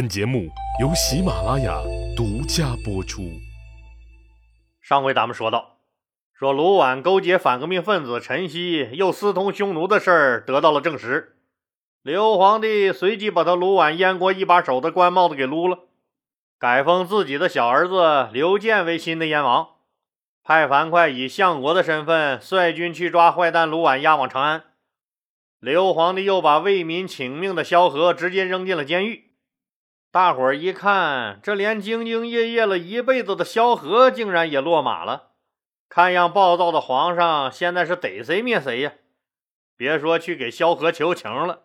本节目由喜马拉雅独家播出。上回咱们说到，说卢绾勾结反革命分子陈曦，又私通匈奴的事儿得到了证实。刘皇帝随即把他卢绾燕国一把手的官帽子给撸了，改封自己的小儿子刘建为新的燕王，派樊哙以相国的身份率军去抓坏蛋卢绾，押往长安。刘皇帝又把为民请命的萧何直接扔进了监狱。大伙儿一看，这连兢兢业业了一辈子的萧何竟然也落马了。看样暴躁的皇上现在是逮谁灭谁呀！别说去给萧何求情了，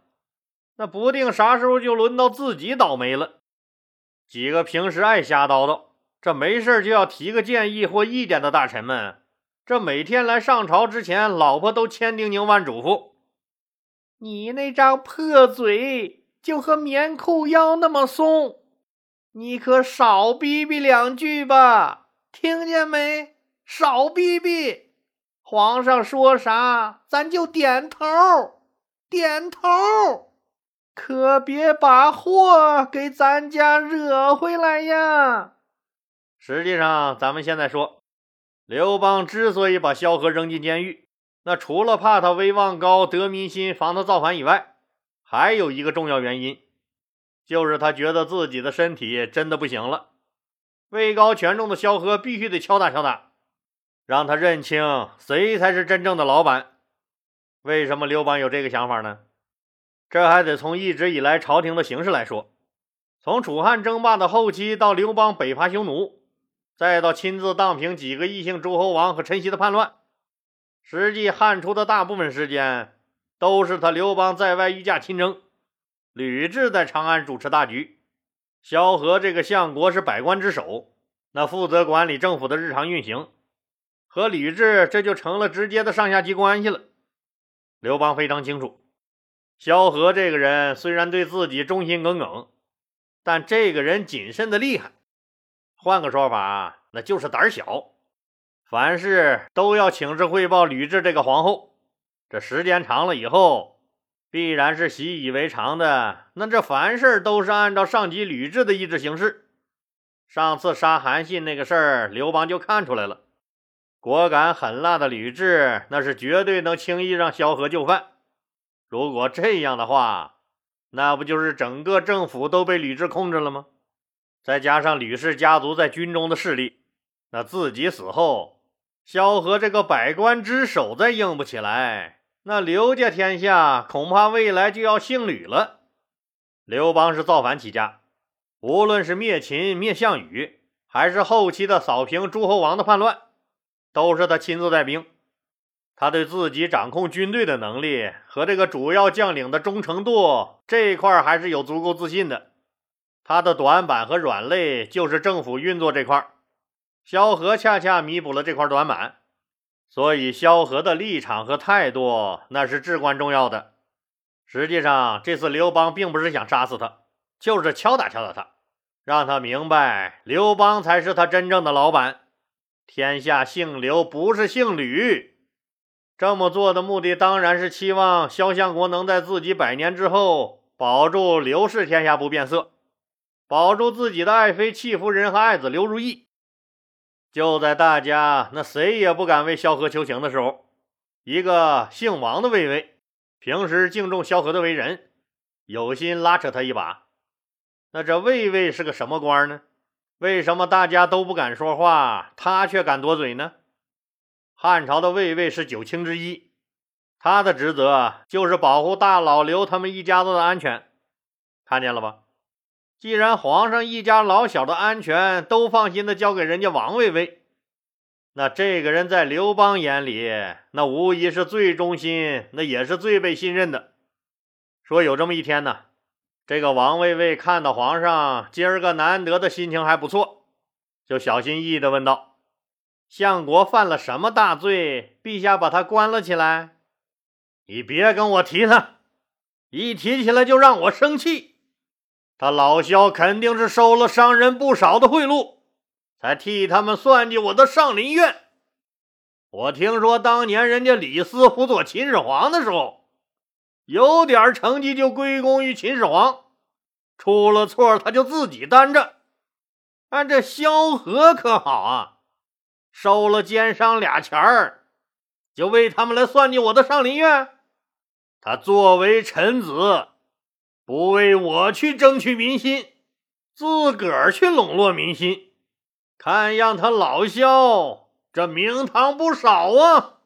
那不定啥时候就轮到自己倒霉了。几个平时爱瞎叨叨，这没事就要提个建议或意见的大臣们，这每天来上朝之前，老婆都千叮咛万嘱咐：“你那张破嘴。”就和棉裤腰那么松，你可少逼逼两句吧，听见没？少逼逼，皇上说啥咱就点头，点头，可别把祸给咱家惹回来呀。实际上，咱们现在说，刘邦之所以把萧何扔进监狱，那除了怕他威望高得民心，防他造反以外，还有一个重要原因，就是他觉得自己的身体真的不行了，位高权重的萧何必须得敲打敲打，让他认清谁才是真正的老板。为什么刘邦有这个想法呢？这还得从一直以来朝廷的形势来说。从楚汉争霸的后期到刘邦北伐匈奴，再到亲自荡平几个异姓诸侯王和陈豨的叛乱，实际汉初的大部分时间。都是他刘邦在外御驾亲征，吕雉在长安主持大局，萧何这个相国是百官之首，那负责管理政府的日常运行，和吕雉这就成了直接的上下级关系了。刘邦非常清楚，萧何这个人虽然对自己忠心耿耿，但这个人谨慎的厉害，换个说法，那就是胆小，凡事都要请示汇报吕雉这个皇后。这时间长了以后，必然是习以为常的。那这凡事都是按照上级吕雉的意志行事。上次杀韩信那个事儿，刘邦就看出来了。果敢狠辣的吕雉，那是绝对能轻易让萧何就范。如果这样的话，那不就是整个政府都被吕雉控制了吗？再加上吕氏家族在军中的势力，那自己死后。萧何这个百官之首再硬不起来，那刘家天下恐怕未来就要姓吕了。刘邦是造反起家，无论是灭秦、灭项羽，还是后期的扫平诸侯王的叛乱，都是他亲自带兵。他对自己掌控军队的能力和这个主要将领的忠诚度这一块还是有足够自信的。他的短板和软肋就是政府运作这块。萧何恰恰弥补了这块短板，所以萧何的立场和态度那是至关重要的。实际上，这次刘邦并不是想杀死他，就是敲打敲打他，让他明白刘邦才是他真正的老板。天下姓刘不是姓吕。这么做的目的当然是期望萧相国能在自己百年之后保住刘氏天下不变色，保住自己的爱妃戚夫人和爱子刘如意。就在大家那谁也不敢为萧何求情的时候，一个姓王的卫尉，平时敬重萧何的为人，有心拉扯他一把。那这卫尉是个什么官呢？为什么大家都不敢说话，他却敢多嘴呢？汉朝的卫尉是九卿之一，他的职责就是保护大老刘他们一家子的安全。看见了吧？既然皇上一家老小的安全都放心的交给人家王卫尉，那这个人在刘邦眼里，那无疑是最忠心，那也是最被信任的。说有这么一天呢，这个王卫尉看到皇上今儿个难得的心情还不错，就小心翼翼的问道：“相国犯了什么大罪？陛下把他关了起来？你别跟我提他，一提起来就让我生气。”他老萧肯定是收了商人不少的贿赂，才替他们算计我的上林苑。我听说当年人家李斯辅佐秦始皇的时候，有点成绩就归功于秦始皇。出了错他就自己担着。但这萧何可好啊，收了奸商俩钱儿，就为他们来算计我的上林苑。他作为臣子，不为我去争取民心，自个儿去笼络民心，看样他老萧这名堂不少啊。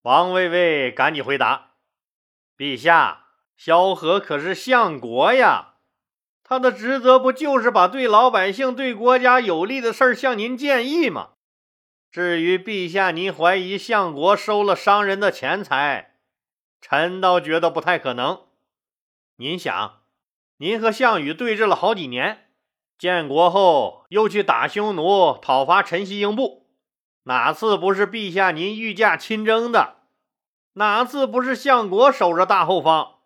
王卫卫赶紧回答：“陛下，萧何可是相国呀。”他的职责不就是把对老百姓、对国家有利的事儿向您建议吗？至于陛下您怀疑相国收了商人的钱财，臣倒觉得不太可能。您想，您和项羽对峙了好几年，建国后又去打匈奴、讨伐陈豨英布，哪次不是陛下您御驾亲征的？哪次不是相国守着大后方？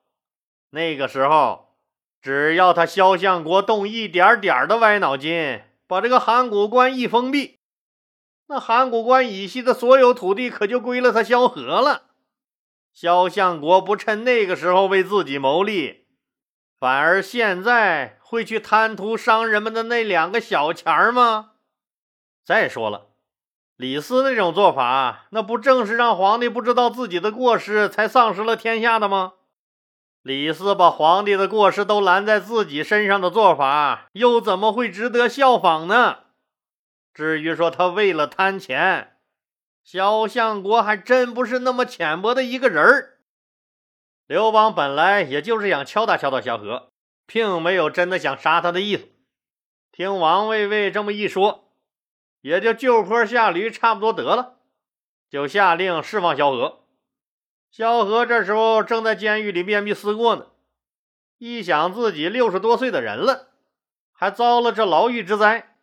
那个时候。只要他萧相国动一点点的歪脑筋，把这个函谷关一封闭，那函谷关以西的所有土地可就归了他萧何了。萧相国不趁那个时候为自己谋利，反而现在会去贪图商人们的那两个小钱儿吗？再说了，李斯那种做法，那不正是让皇帝不知道自己的过失，才丧失了天下的吗？李斯把皇帝的过失都揽在自己身上的做法，又怎么会值得效仿呢？至于说他为了贪钱，萧相国还真不是那么浅薄的一个人儿。刘邦本来也就是想敲打敲打萧何，并没有真的想杀他的意思。听王卫卫这么一说，也就就坡下驴，差不多得了，就下令释放萧何。萧何这时候正在监狱里面壁思过呢，一想自己六十多岁的人了，还遭了这牢狱之灾，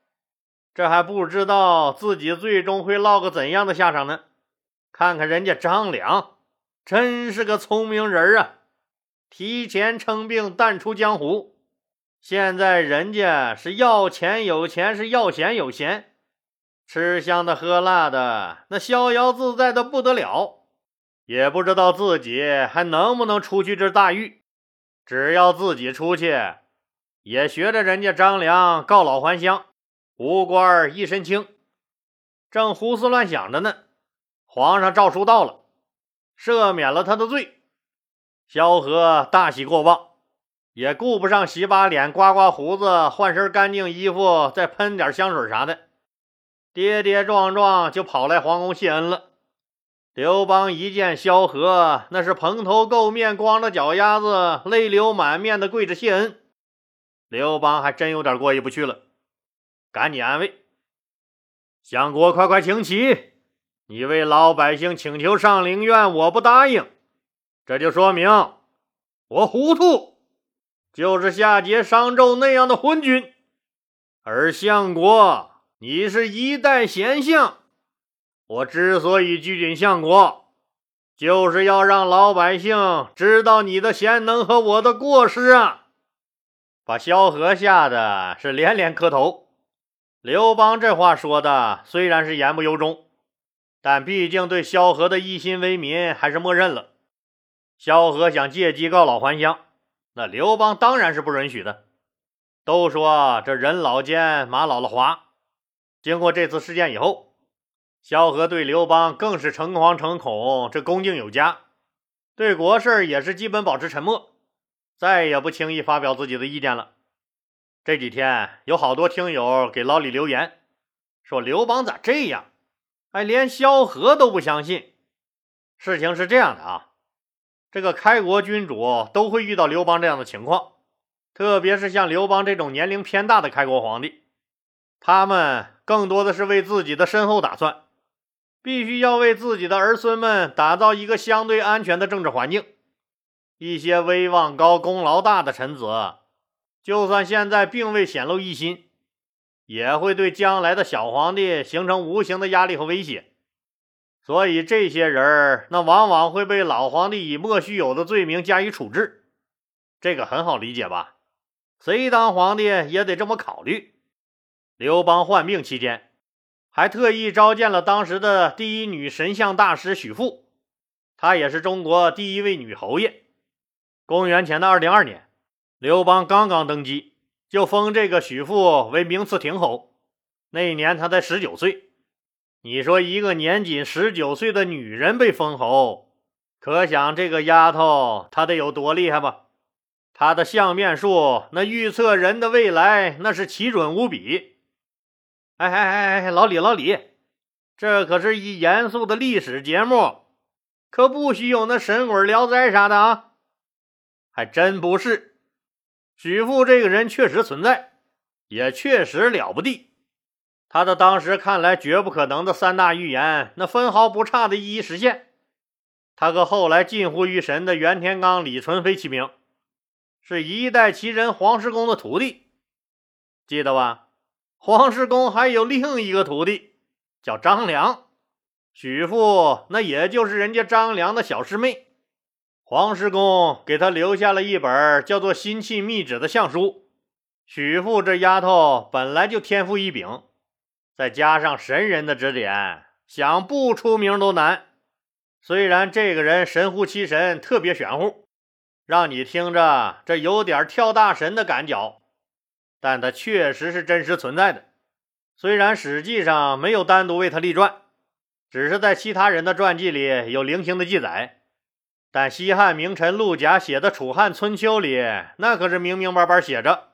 这还不知道自己最终会落个怎样的下场呢。看看人家张良，真是个聪明人啊，提前称病淡出江湖，现在人家是要钱有钱，是要闲有闲，吃香的喝辣的，那逍遥自在的不得了。也不知道自己还能不能出去这大狱，只要自己出去，也学着人家张良告老还乡，无官一身轻。正胡思乱想着呢，皇上诏书到了，赦免了他的罪。萧何大喜过望，也顾不上洗把脸、刮刮胡子、换身干净衣服，再喷点香水啥的，跌跌撞撞就跑来皇宫谢恩了。刘邦一见萧何，那是蓬头垢面、光着脚丫子、泪流满面的跪着谢恩。刘邦还真有点过意不去了，赶紧安慰：“相国，快快请起！你为老百姓请求上灵苑，我不答应，这就说明我糊涂，就是夏桀、商纣那样的昏君。而相国，你是一代贤相。”我之所以拘谨相国，就是要让老百姓知道你的贤能和我的过失啊！把萧何吓得是连连磕头。刘邦这话说的虽然是言不由衷，但毕竟对萧何的一心为民还是默认了。萧何想借机告老还乡，那刘邦当然是不允许的。都说这人老奸，马老了滑。经过这次事件以后。萧何对刘邦更是诚惶诚恐，这恭敬有加，对国事也是基本保持沉默，再也不轻易发表自己的意见了。这几天有好多听友给老李留言，说刘邦咋这样？哎，连萧何都不相信。事情是这样的啊，这个开国君主都会遇到刘邦这样的情况，特别是像刘邦这种年龄偏大的开国皇帝，他们更多的是为自己的身后打算。必须要为自己的儿孙们打造一个相对安全的政治环境。一些威望高、功劳大的臣子，就算现在并未显露异心，也会对将来的小皇帝形成无形的压力和威胁。所以，这些人那往往会被老皇帝以莫须有的罪名加以处置。这个很好理解吧？谁当皇帝也得这么考虑。刘邦患病期间。还特意召见了当时的第一女神像大师许父，她也是中国第一位女侯爷。公元前的二零二年，刘邦刚刚登基，就封这个许父为名次亭侯。那一年他才十九岁。你说一个年仅十九岁的女人被封侯，可想这个丫头她得有多厉害吧？她的相面术，那预测人的未来，那是奇准无比。哎哎哎哎，老李老李，这可是一严肃的历史节目，可不许有那神鬼聊斋啥的啊！还真不是，许父这个人确实存在，也确实了不地。他的当时看来绝不可能的三大预言，那分毫不差的一一实现。他和后来近乎于神的袁天罡、李淳飞齐名，是一代奇人黄石公的徒弟，记得吧？黄石公还有另一个徒弟，叫张良。许父那也就是人家张良的小师妹。黄石公给他留下了一本叫做《心气密旨》的相书。许父这丫头本来就天赋异禀，再加上神人的指点，想不出名都难。虽然这个人神乎其神，特别玄乎，让你听着这有点跳大神的感觉，但他确实是真实存在的。虽然史记上没有单独为他立传，只是在其他人的传记里有零星的记载。但西汉名臣陆贾写的《楚汉春秋》里，那可是明明白白写着，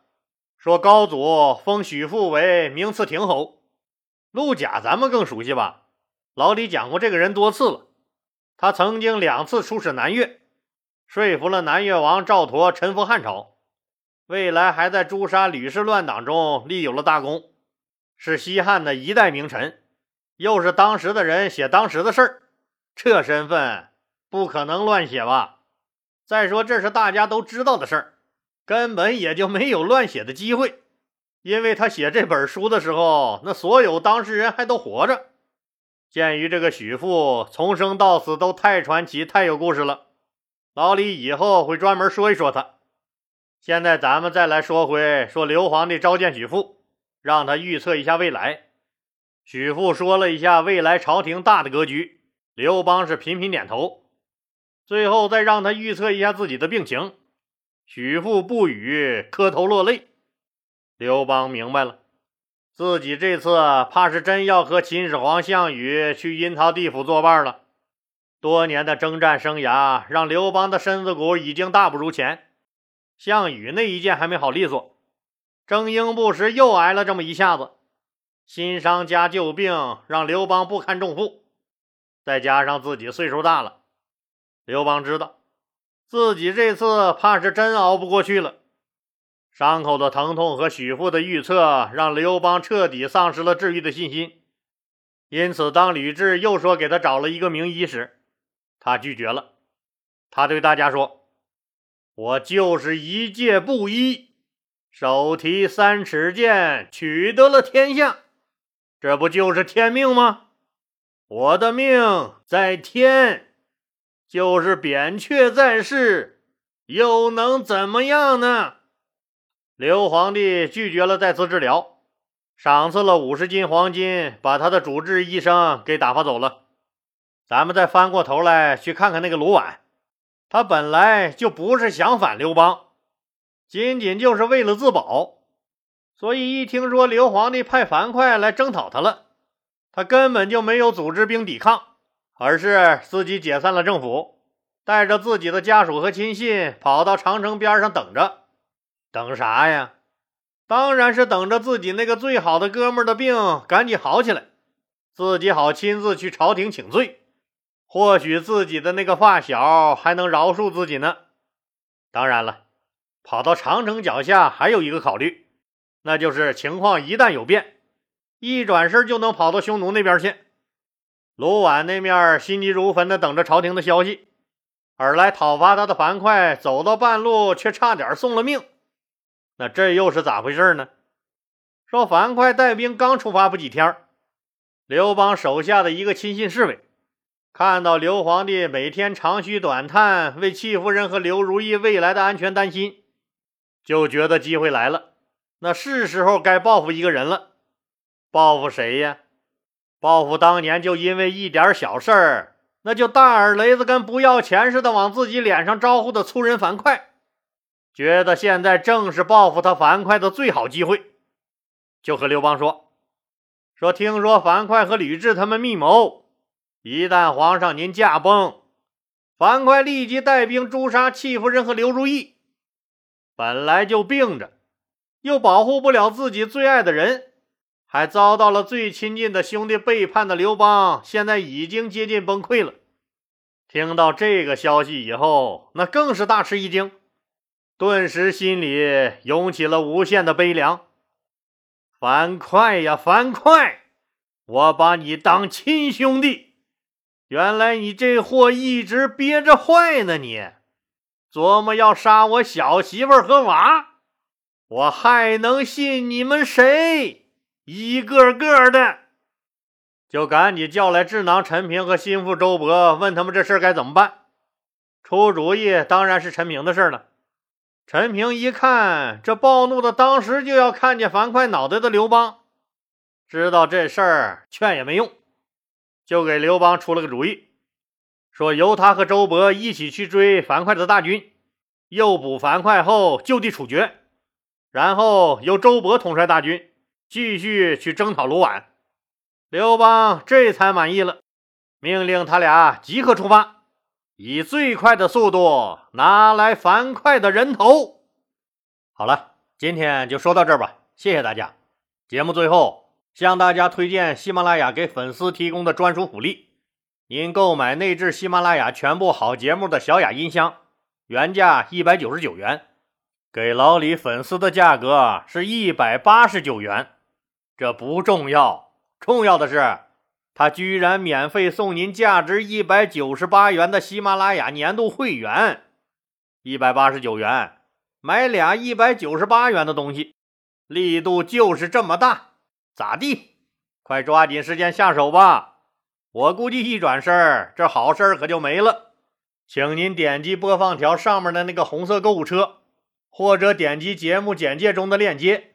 说高祖封许父为名次亭侯。陆贾咱们更熟悉吧？老李讲过这个人多次了。他曾经两次出使南越，说服了南越王赵佗臣服汉朝，未来还在诛杀吕氏乱党中立有了大功，是西汉的一代名臣，又是当时的人写当时的事儿，这身份。不可能乱写吧？再说这是大家都知道的事儿，根本也就没有乱写的机会。因为他写这本书的时候，那所有当事人还都活着。鉴于这个许父从生到死都太传奇、太有故事了，老李以后会专门说一说他。现在咱们再来说回说刘皇帝召见许父，让他预测一下未来。许父说了一下未来朝廷大的格局，刘邦是频频点头。最后再让他预测一下自己的病情，许父不语，磕头落泪。刘邦明白了，自己这次怕是真要和秦始皇、项羽去阴曹地府作伴了。多年的征战生涯让刘邦的身子骨已经大不如前，项羽那一剑还没好利索，征英布时又挨了这么一下子，新伤加旧病让刘邦不堪重负，再加上自己岁数大了。刘邦知道自己这次怕是真熬不过去了，伤口的疼痛和许父的预测让刘邦彻底丧失了治愈的信心。因此，当吕雉又说给他找了一个名医时，他拒绝了。他对大家说：“我就是一介布衣，手提三尺剑，取得了天下，这不就是天命吗？我的命在天。”就是扁鹊在世，又能怎么样呢？刘皇帝拒绝了再次治疗，赏赐了五十斤黄金，把他的主治医生给打发走了。咱们再翻过头来去看看那个卢绾，他本来就不是想反刘邦，仅仅就是为了自保，所以一听说刘皇帝派樊哙来征讨他了，他根本就没有组织兵抵抗。而是自己解散了政府，带着自己的家属和亲信跑到长城边上等着，等啥呀？当然是等着自己那个最好的哥们的病赶紧好起来，自己好亲自去朝廷请罪。或许自己的那个发小还能饶恕自己呢。当然了，跑到长城脚下还有一个考虑，那就是情况一旦有变，一转身就能跑到匈奴那边去。卢绾那面心急如焚地等着朝廷的消息，而来讨伐他的樊哙走到半路却差点送了命。那这又是咋回事呢？说樊哙带兵刚出发不几天，刘邦手下的一个亲信侍卫看到刘皇帝每天长吁短叹，为戚夫人和刘如意未来的安全担心，就觉得机会来了，那是时候该报复一个人了。报复谁呀？报复当年就因为一点小事儿，那就大耳雷子跟不要钱似的往自己脸上招呼的粗人樊哙。觉得现在正是报复他樊哙的最好机会，就和刘邦说：“说听说樊哙和吕雉他们密谋，一旦皇上您驾崩，樊哙立即带兵诛杀戚夫人和刘如意。本来就病着，又保护不了自己最爱的人，还遭到了最亲近的兄弟背叛的刘邦，现在已经接近崩溃了。听到这个消息以后，那更是大吃一惊。”顿时心里涌起了无限的悲凉。樊哙呀，樊哙，我把你当亲兄弟，原来你这货一直憋着坏呢！你琢磨要杀我小媳妇和娃，我还能信你们谁？一个个的，就赶紧叫来智囊陈平和心腹周勃，问他们这事该怎么办。出主意当然是陈平的事了。陈平一看，这暴怒的当时就要看见樊哙脑袋的刘邦，知道这事儿劝也没用，就给刘邦出了个主意，说由他和周勃一起去追樊哙的大军，诱捕樊哙后就地处决，然后由周勃统帅大军继续去征讨卢绾。刘邦这才满意了，命令他俩即刻出发。以最快的速度拿来樊哙的人头。好了，今天就说到这儿吧，谢谢大家。节目最后向大家推荐喜马拉雅给粉丝提供的专属福利：您购买内置喜马拉雅全部好节目的小雅音箱，原价一百九十九元，给老李粉丝的价格是一百八十九元。这不重要，重要的是。他居然免费送您价值一百九十八元的喜马拉雅年度会员，一百八十九元买俩一百九十八元的东西，力度就是这么大，咋地？快抓紧时间下手吧！我估计一转身，这好事可就没了。请您点击播放条上面的那个红色购物车，或者点击节目简介中的链接，